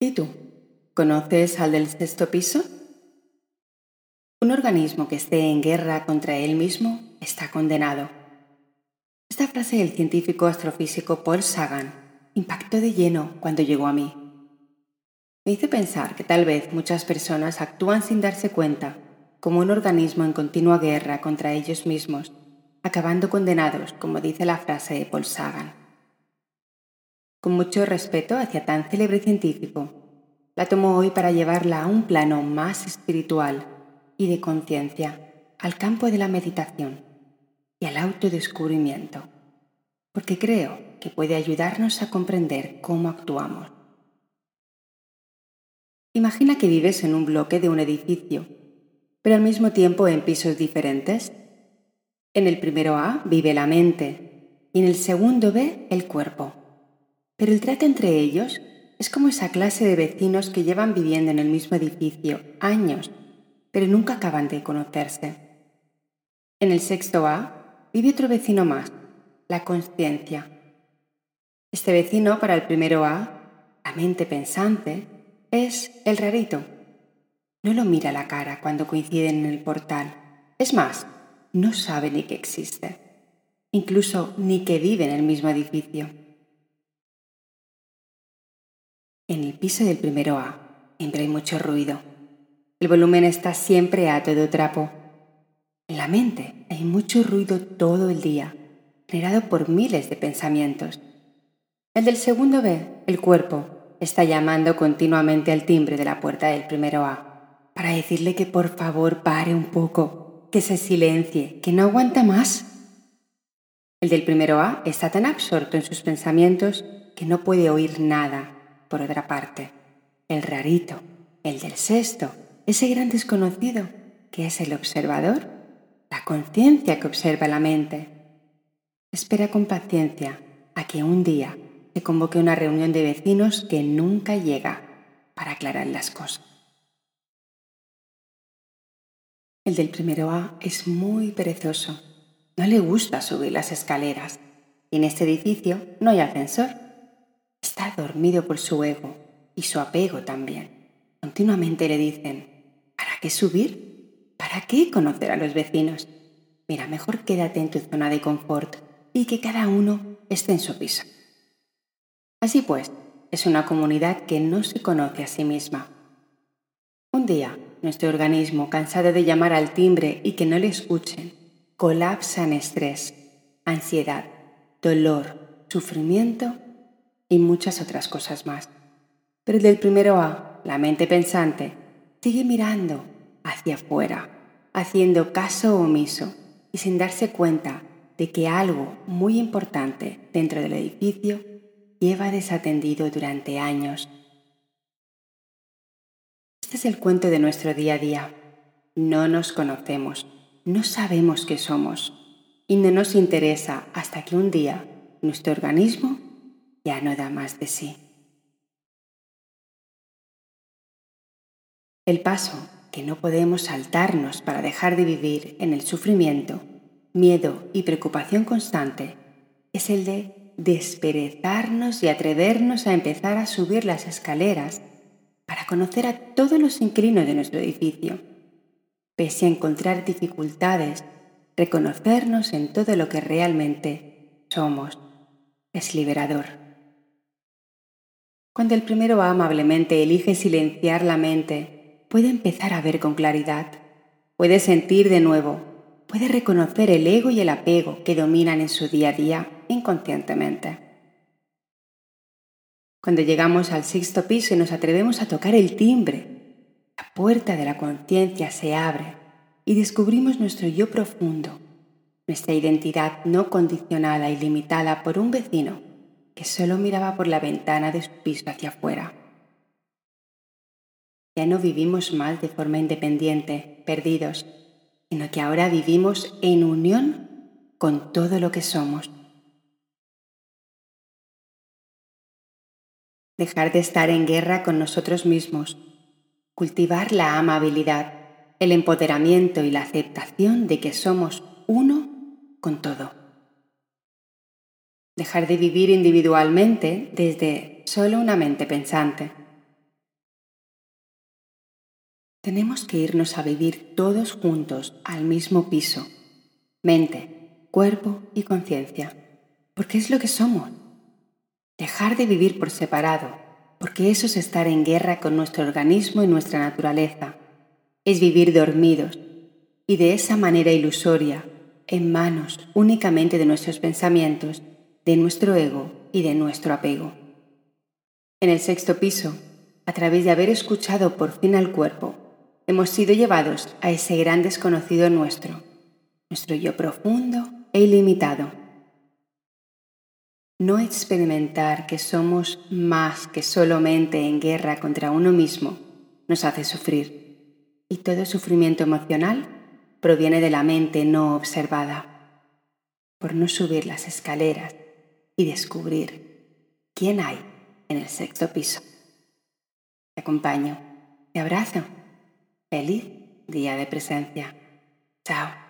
¿Y tú? ¿Conoces al del sexto piso? Un organismo que esté en guerra contra él mismo está condenado. Esta frase del científico astrofísico Paul Sagan impactó de lleno cuando llegó a mí. Me hizo pensar que tal vez muchas personas actúan sin darse cuenta como un organismo en continua guerra contra ellos mismos, acabando condenados, como dice la frase de Paul Sagan. Con mucho respeto hacia tan célebre científico, la tomo hoy para llevarla a un plano más espiritual y de conciencia al campo de la meditación y al autodescubrimiento, porque creo que puede ayudarnos a comprender cómo actuamos. Imagina que vives en un bloque de un edificio, pero al mismo tiempo en pisos diferentes. En el primero A vive la mente y en el segundo B el cuerpo. Pero el trato entre ellos es como esa clase de vecinos que llevan viviendo en el mismo edificio años pero nunca acaban de conocerse. En el sexto A vive otro vecino más, la conciencia. Este vecino para el primero A, la mente pensante, es el rarito. No lo mira a la cara cuando coinciden en el portal. Es más, no sabe ni que existe. Incluso ni que vive en el mismo edificio. En el piso del primero A siempre hay mucho ruido. El volumen está siempre a todo trapo. En la mente hay mucho ruido todo el día, generado por miles de pensamientos. El del segundo B, el cuerpo, está llamando continuamente al timbre de la puerta del primero A, para decirle que por favor pare un poco, que se silencie, que no aguanta más. El del primero A está tan absorto en sus pensamientos que no puede oír nada. Por otra parte, el rarito, el del sexto, ese gran desconocido que es el observador, la conciencia que observa la mente. Espera con paciencia a que un día se convoque una reunión de vecinos que nunca llega para aclarar las cosas. El del primero A es muy perezoso. No le gusta subir las escaleras. Y en este edificio no hay ascensor. Está dormido por su ego y su apego también. Continuamente le dicen, ¿Para qué subir? ¿Para qué conocer a los vecinos? Mira, mejor quédate en tu zona de confort y que cada uno esté en su piso. Así pues, es una comunidad que no se conoce a sí misma. Un día, nuestro organismo, cansado de llamar al timbre y que no le escuchen, colapsa en estrés, ansiedad, dolor, sufrimiento y muchas otras cosas más. Pero del primero A, la mente pensante, sigue mirando hacia afuera, haciendo caso omiso y sin darse cuenta de que algo muy importante dentro del edificio lleva desatendido durante años. Este es el cuento de nuestro día a día. No nos conocemos, no sabemos qué somos y no nos interesa hasta que un día nuestro organismo ya no da más de sí. El paso que no podemos saltarnos para dejar de vivir en el sufrimiento, miedo y preocupación constante es el de desperezarnos y atrevernos a empezar a subir las escaleras para conocer a todos los inquilinos de nuestro edificio. Pese a encontrar dificultades, reconocernos en todo lo que realmente somos es liberador. Cuando el primero amablemente elige silenciar la mente. Puede empezar a ver con claridad, puede sentir de nuevo, puede reconocer el ego y el apego que dominan en su día a día inconscientemente. Cuando llegamos al sexto piso y nos atrevemos a tocar el timbre, la puerta de la conciencia se abre y descubrimos nuestro yo profundo, nuestra identidad no condicionada y limitada por un vecino que solo miraba por la ventana de su piso hacia afuera. Ya no vivimos más de forma independiente, perdidos, sino que ahora vivimos en unión con todo lo que somos. Dejar de estar en guerra con nosotros mismos, cultivar la amabilidad, el empoderamiento y la aceptación de que somos uno con todo. Dejar de vivir individualmente desde solo una mente pensante tenemos que irnos a vivir todos juntos al mismo piso, mente, cuerpo y conciencia, porque es lo que somos. Dejar de vivir por separado, porque eso es estar en guerra con nuestro organismo y nuestra naturaleza, es vivir dormidos y de esa manera ilusoria, en manos únicamente de nuestros pensamientos, de nuestro ego y de nuestro apego. En el sexto piso, a través de haber escuchado por fin al cuerpo, hemos sido llevados a ese gran desconocido nuestro, nuestro yo profundo e ilimitado. No experimentar que somos más que solamente en guerra contra uno mismo nos hace sufrir, y todo sufrimiento emocional proviene de la mente no observada, por no subir las escaleras y descubrir quién hay en el sexto piso. Te acompaño, te abrazo. Feliz día de presencia. Chao.